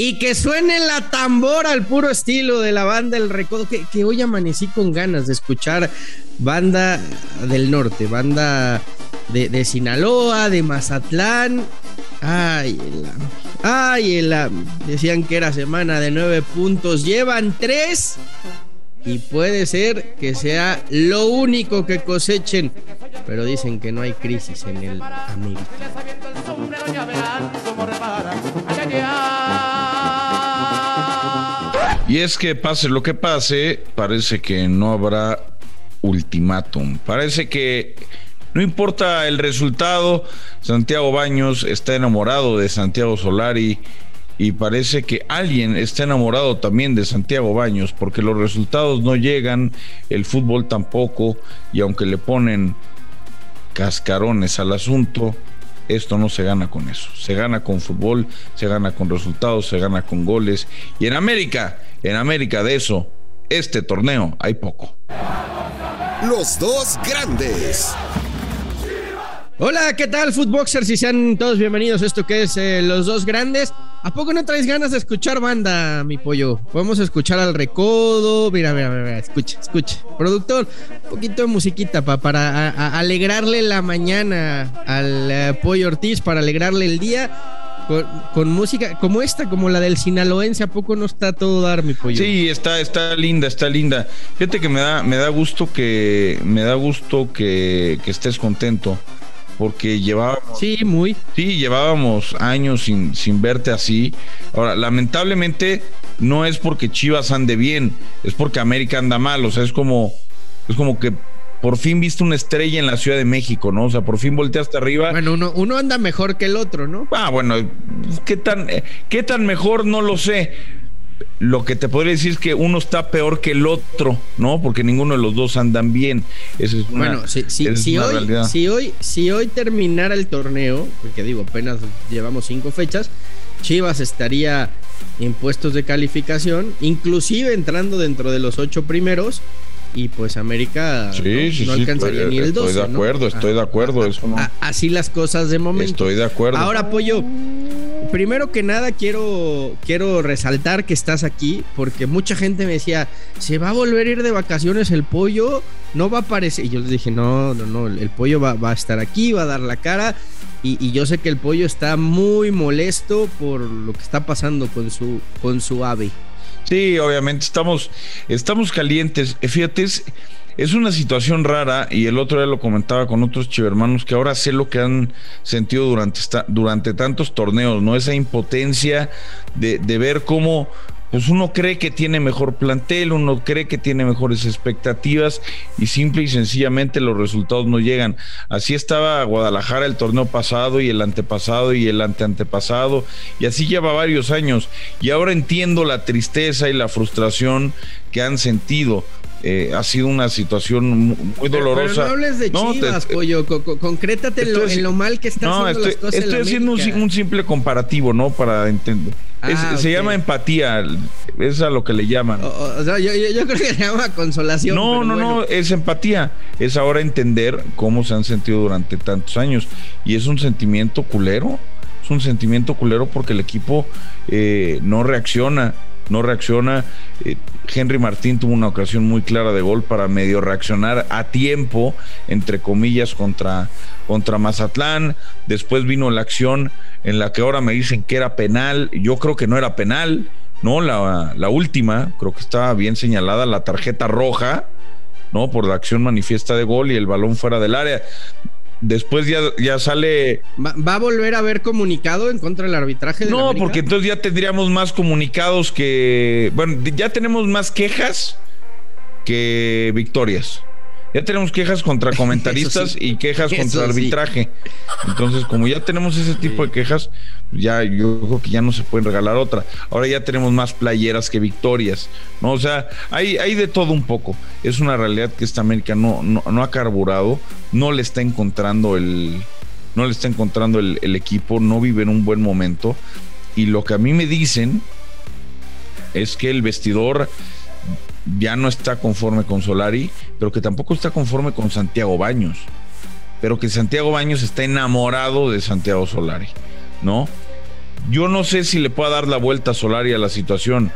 Y que suene la tambora al puro estilo de la banda El Recodo, que, hoy amanecí con ganas de escuchar banda del norte, banda de, Sinaloa, de Mazatlán. Ay, el, ay, el, decían que era semana de nueve puntos, llevan tres y puede ser que sea lo único que cosechen, pero dicen que no hay crisis en el América. Y es que pase lo que pase, parece que no habrá ultimátum. Parece que no importa el resultado, Santiago Baños está enamorado de Santiago Solari y parece que alguien está enamorado también de Santiago Baños porque los resultados no llegan, el fútbol tampoco y aunque le ponen cascarones al asunto, esto no se gana con eso. Se gana con fútbol, se gana con resultados, se gana con goles. Y en América, en América de eso, este torneo hay poco. Los dos grandes. Hola, ¿qué tal, Footboxers? Y sean todos bienvenidos a esto que es eh, Los Dos Grandes. ¿A poco no traes ganas de escuchar banda, mi pollo? Podemos escuchar al recodo. Mira, mira, mira, escucha, escucha. Productor, un poquito de musiquita para alegrarle la mañana al eh, pollo Ortiz, para alegrarle el día. Con, música como esta, como la del sinaloense, ¿a poco no está todo dar, mi pollo? Sí, está, está linda, está linda. Fíjate que me da, me da gusto que, me da gusto que, que estés contento porque llevábamos. Sí, muy. Sí, llevábamos años sin, sin verte así. Ahora, lamentablemente, no es porque Chivas ande bien, es porque América anda mal. O sea, es como, es como que por fin viste una estrella en la Ciudad de México, ¿no? O sea, por fin volteaste arriba. Bueno, uno, uno anda mejor que el otro, ¿no? Ah, bueno, ¿qué tan, qué tan mejor? No lo sé lo que te podría decir es que uno está peor que el otro, ¿no? Porque ninguno de los dos andan bien. Es bueno, si, si, hoy, si, hoy, si hoy terminara el torneo, porque digo, apenas llevamos cinco fechas, Chivas estaría en puestos de calificación, inclusive entrando dentro de los ocho primeros, y pues América no, alcanzaría ni el 12. Estoy de acuerdo, estoy de acuerdo. así las cosas de momento. Estoy de acuerdo. Ahora, Pollo, primero que nada quiero, quiero resaltar que estás aquí porque mucha gente me decía, ¿se va a volver a ir de vacaciones el pollo? No va a aparecer. Y yo les dije, no, no, no, el pollo va, a estar aquí, va a dar la cara. Y, yo sé que el pollo está muy molesto por lo que está pasando con su, con su ave. Sí, obviamente estamos, estamos calientes. Fíjate, es, es una situación rara y el otro día lo comentaba con otros chivermanos que ahora sé lo que han sentido durante, esta, durante tantos torneos, ¿no? Esa impotencia de, de ver cómo pues uno cree que tiene mejor plantel, uno cree que tiene mejores expectativas y simple y sencillamente los resultados no llegan. Así estaba Guadalajara el torneo pasado y el antepasado y el anteantepasado y así lleva varios años y ahora entiendo la tristeza y la frustración que han sentido. Eh, ha sido una situación muy dolorosa. Pero, no hables de Chivas, pollo, concrétate en lo, mal que están haciendo las cosas Estoy haciendo un, simple comparativo, ¿no? Para entender. Ah, se llama empatía, es a lo que le llaman. O, sea, yo, creo que se llama consolación. No, no, no, es empatía. Es ahora entender cómo se han sentido durante tantos años. Y es un sentimiento culero. Es un sentimiento culero porque el equipo eh, no reacciona no reacciona. Eh, Henry Martín tuvo una ocasión muy clara de gol para medio reaccionar a tiempo, entre comillas, contra, contra Mazatlán. Después vino la acción en la que ahora me dicen que era penal. Yo creo que no era penal, ¿no? La, la última, creo que estaba bien señalada, la tarjeta roja. ¿no? Por la acción manifiesta de gol y el balón fuera del área después ya, ya sale. ¿Va, a volver a haber comunicado en contra del arbitraje? De no, porque entonces ya tendríamos más comunicados que. Bueno, ya tenemos más quejas que victorias. Ya tenemos quejas contra comentaristas y quejas contra arbitraje. Entonces, como ya tenemos ese tipo de quejas, ya yo creo que ya no se puede regalar otra. Ahora ya tenemos más playeras que victorias, ¿no? O sea, hay, hay de todo un poco. Es una realidad que esta América no, no, ha carburado, no le está encontrando el, no le está encontrando el, el equipo, no vive en un buen momento. Y lo que a mí me dicen es que el vestidor ya no está conforme con Solari, pero que tampoco está conforme con Santiago Baños, pero que Santiago Baños está enamorado de Santiago Solari, ¿no? yo no sé si le pueda dar la vuelta a Solari a la situación.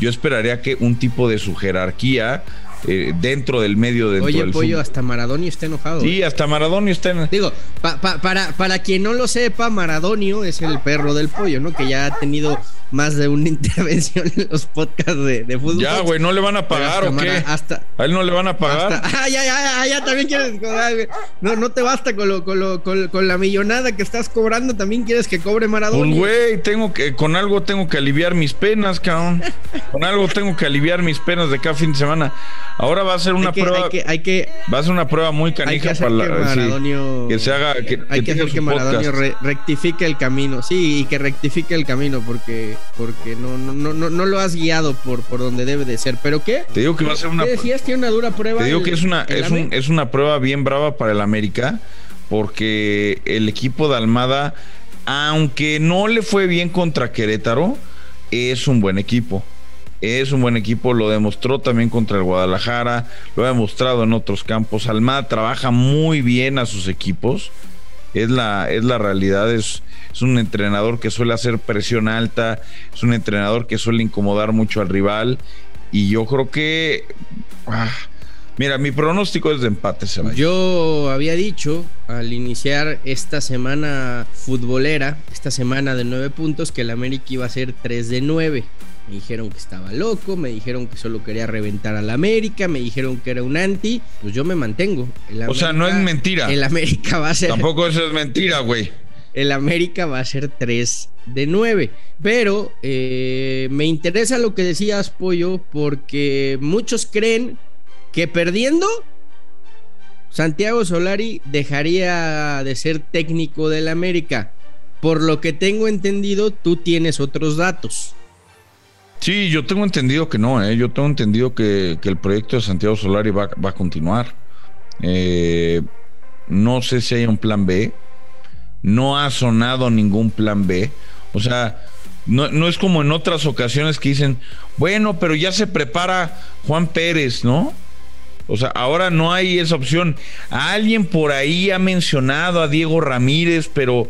Yo esperaría que un tipo de su jerarquía eh, dentro del medio de Oye, Pollo, hasta Maradonio está enojado. Sí, ¿eh? hasta Maradonio está enojado. Digo, para, para quien no lo sepa, Maradonio es el perro del pollo, ¿no? Que ya ha tenido más de una intervención en los podcasts de, fútbol. Ya, güey, ¿no le van a pagar o qué? Hasta, ¿A él no le van a pagar? ah, ya, ya, ya, también quieres. No, no te basta con, lo, con, lo, con, la millonada que estás cobrando, también quieres que cobre Maradonio. Pues, güey, tengo que, con algo tengo que aliviar mis penas, cabrón. con algo tengo que aliviar mis penas de cada fin de semana. Ahora va a ser una prueba. Hay que, va a ser una prueba muy canija para que, Maradonio, que se haga. Que, hay que, hacer que Maradonio rectifique el camino. Sí, y que rectifique el camino porque, porque no, no, no, no lo has guiado por, por donde debe de ser. ¿Pero qué? Te digo que va a ser una. ¿Qué decías? Tiene una dura prueba. Te digo que es una, es, un, es una prueba bien brava para el América porque el equipo de Almada, aunque no le fue bien contra Querétaro, es un buen equipo es un buen equipo, lo demostró también contra el Guadalajara, lo ha demostrado en otros campos. Almada trabaja muy bien a sus equipos, es la, es la realidad, es, es un entrenador que suele hacer presión alta, es un entrenador que suele incomodar mucho al rival y yo creo que... Ah, mira, mi pronóstico es de empate. Yo había dicho al iniciar esta semana futbolera, esta semana de nueve puntos, que el América iba a ser 3 de 9. Me dijeron que estaba loco, me dijeron que solo quería reventar a la América, me dijeron que era un anti, pues yo me mantengo. o sea, no es mentira. El América va a ser. Tampoco eso es mentira, güey. El América va a ser 3 de 9. Pero eh, me interesa lo que decías, Pollo, porque muchos creen que perdiendo, Santiago Solari dejaría de ser técnico del América. Por lo que tengo entendido, tú tienes otros datos. Sí, yo tengo entendido que no, ¿eh? yo tengo entendido que, el proyecto de Santiago Solari va, a continuar. Eh, no sé si hay un plan B, no ha sonado ningún plan B, o sea, no, no, es como en otras ocasiones que dicen, bueno, pero ya se prepara Juan Pérez, ¿no? O sea, ahora no hay esa opción. Alguien por ahí ha mencionado a Diego Ramírez, pero,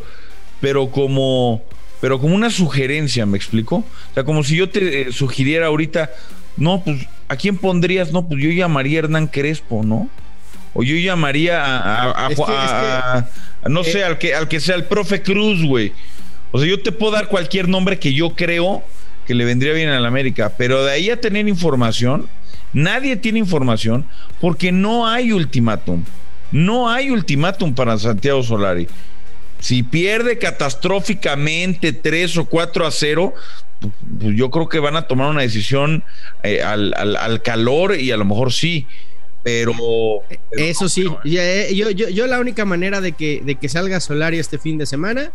pero como pero como una sugerencia, ¿me explico? O sea, como si yo te eh, sugiriera ahorita, no, pues, ¿a quién pondrías? No, pues yo llamaría a Hernán Crespo, ¿no? O yo llamaría a, no sé, al que, al que sea el profe Cruz, güey. O sea, yo te puedo dar cualquier nombre que yo creo que le vendría bien a la América, pero de ahí a tener información, nadie tiene información porque no hay ultimátum. No hay ultimátum para Santiago Solari. Si pierde catastróficamente 3 o 4 a 0, pues yo creo que van a tomar una decisión eh, al, calor y a lo mejor sí. Pero, eso sí, eh, yo, yo, la única manera de que, de que salga Solari este fin de semana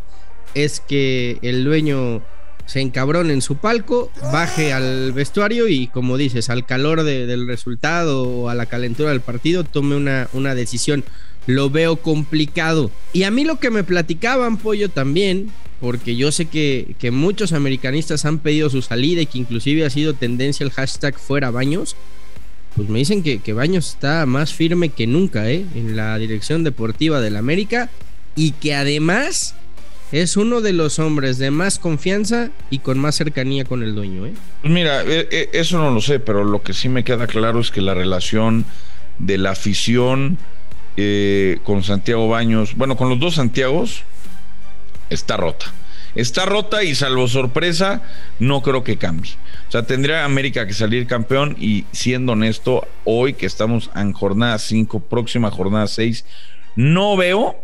es que el dueño se encabrone en su palco, baje al vestuario y como dices, al calor del resultado o a la calentura del partido, tome una, una decisión lo veo complicado. Y a mí lo que me platicaban, Pollo, también, porque yo sé que, que, muchos americanistas han pedido su salida y que inclusive ha sido tendencia el hashtag fuera Baños, pues me dicen que, que Baños está más firme que nunca ¿eh? en la dirección deportiva del América y que además es uno de los hombres de más confianza y con más cercanía con el dueño. ¿eh? Pues mira, eh, eh, eso no lo sé, pero lo que sí me queda claro es que la relación de la afición eh, con Santiago Baños, bueno, con los dos Santiagos, está rota. Está rota y salvo sorpresa, no creo que cambie. O sea, tendría América que salir campeón y siendo honesto, hoy que estamos en jornada 5, próxima jornada 6, no veo,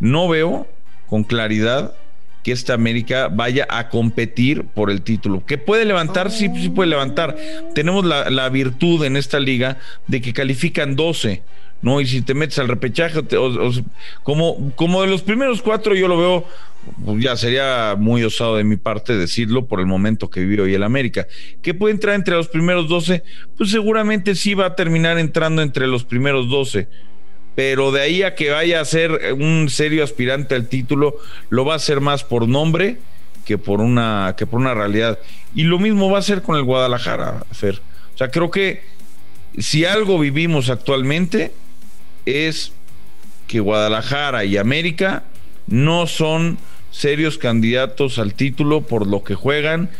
no veo con claridad que esta América vaya a competir por el título. Que puede levantar, sí, sí puede levantar. Tenemos la, virtud en esta liga de que califican 12 ¿no? Y si te metes al repechaje, como, como de los primeros cuatro, yo lo veo, pues ya sería muy osado de mi parte decirlo por el momento que vive hoy el América. ¿Qué puede entrar entre los primeros doce? Pues seguramente sí va a terminar entrando entre los primeros doce. Pero de ahí a que vaya a ser un serio aspirante al título, lo va a hacer más por nombre que por una, que por una realidad. Y lo mismo va a ser con el Guadalajara, Fer. O sea, creo que si algo vivimos actualmente es que Guadalajara y América no son serios candidatos al título por lo que juegan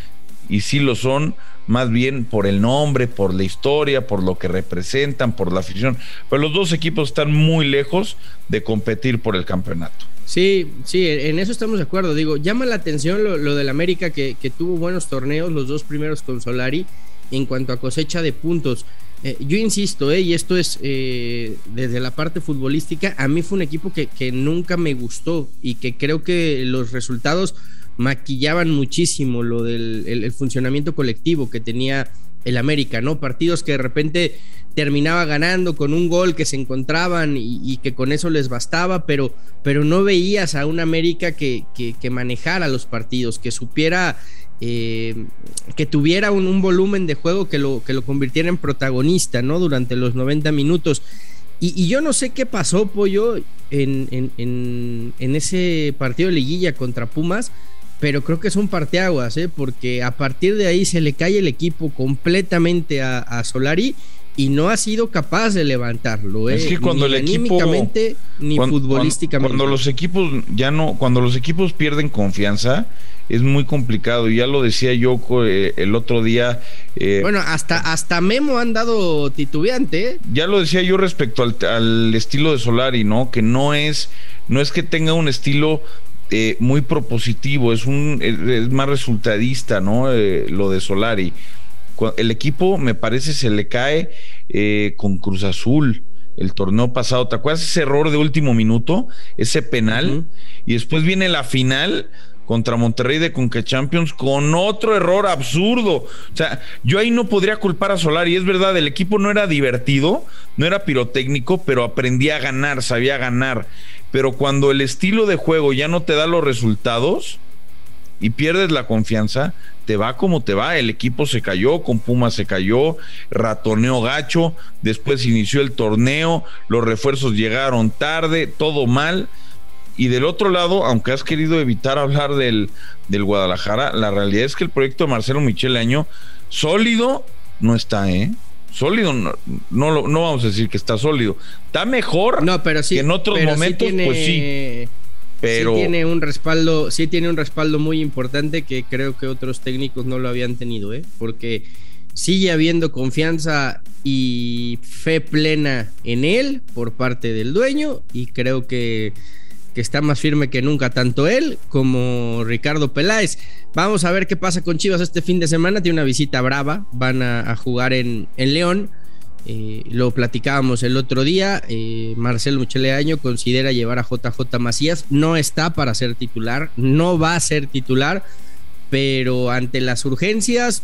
y sí lo son más bien por el nombre, por la historia, por lo que representan, por la afición. Pero los dos equipos están muy lejos de competir por el campeonato. Sí, sí, en eso estamos de acuerdo. Digo, llama la atención lo, del América que, tuvo buenos torneos, los dos primeros con Solari, en cuanto a cosecha de puntos. Eh, yo insisto, eh, y esto es eh, desde la parte futbolística, a mí fue un equipo que, nunca me gustó y que creo que los resultados maquillaban muchísimo lo del el, funcionamiento colectivo que tenía el América, ¿no? Partidos que de repente terminaba ganando con un gol que se encontraban y, que con eso les bastaba, pero, pero no veías a un América que, que, manejara los partidos, que supiera, eh, que tuviera un, volumen de juego que lo, que lo convirtiera en protagonista, ¿no? Durante los 90 minutos. Y, yo no sé qué pasó, Pollo, en, en, en ese partido de liguilla contra Pumas, pero creo que es un parteaguas, ¿eh? porque a partir de ahí se le cae el equipo completamente a, Solari y no ha sido capaz de levantarlo. ¿eh? Es que cuando ni el equipo ni futbolísticamente. Cuando, los equipos ya no, cuando los equipos pierden confianza, es muy complicado. Ya lo decía yo eh, el otro día. Eh, bueno, hasta, hasta Memo han dado titubeante. ¿eh? Ya lo decía yo respecto al, al, estilo de Solari, ¿no? Que no es, no es que tenga un estilo eh, muy propositivo, es, un, es más resultadista, ¿no? Eh, lo de Solari. El equipo, me parece, se le cae eh, con Cruz Azul el torneo pasado. ¿Te acuerdas ese error de último minuto? Ese penal. Y después viene la final contra Monterrey de Conca Champions con otro error absurdo. O sea, yo ahí no podría culpar a Solari. Es verdad, el equipo no era divertido, no era pirotécnico, pero aprendía a ganar, sabía ganar pero cuando el estilo de juego ya no te da los resultados y pierdes la confianza, te va como te va. El equipo se cayó, con Puma se cayó, ratoneó gacho, después inició el torneo, los refuerzos llegaron tarde, todo mal. Y del otro lado, aunque has querido evitar hablar del, del Guadalajara, la realidad es que el proyecto de Marcelo Michel Año, sólido, no está, ¿eh? sólido, no, no, no, vamos a decir que está sólido. Está mejor no, pero sí, que en otros momentos, pues sí. Pero... Sí tiene un respaldo, sí tiene un respaldo muy importante que creo que otros técnicos no lo habían tenido, ¿eh? porque sigue habiendo confianza y fe plena en él por parte del dueño y creo que que está más firme que nunca, tanto él como Ricardo Peláez. Vamos a ver qué pasa con Chivas este fin de semana. Tiene una visita brava, van a, jugar en, en León. Eh, lo platicábamos el otro día. Eh, Marcelo Mucheleaño considera llevar a JJ Macías. No está para ser titular, no va a ser titular, pero ante las urgencias,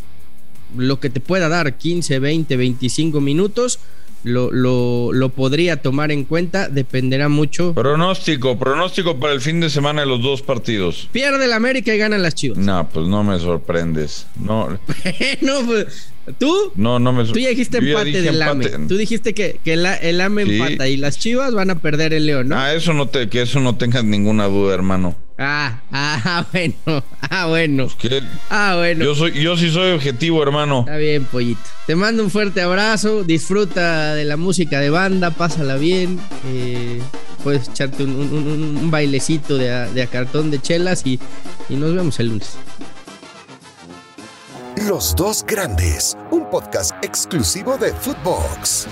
lo que te pueda dar 15, 20, 25 minutos lo, lo, lo, podría tomar en cuenta, dependerá mucho. Pronóstico, pronóstico para el fin de semana de los dos partidos. Pierde el América y ganan las Chivas. No, pues no me sorprendes. No. no, pues, ¿Tú? No, no me Tú ya dijiste empate del AME. Tú dijiste que, que el AME empata y las Chivas van a perder el León, ¿no? Ah, eso no te, que eso no tengas ninguna duda, hermano. Ah, ah, bueno, ah, bueno. Pues ah, bueno. Yo soy, yo sí soy objetivo, hermano. Está bien, pollito. Te mando un fuerte abrazo, disfruta de la música de banda, pásala bien. Eh, puedes echarte un, bailecito de a, cartón de chelas y, y nos vemos el lunes. Los dos grandes, un podcast exclusivo de Footbox.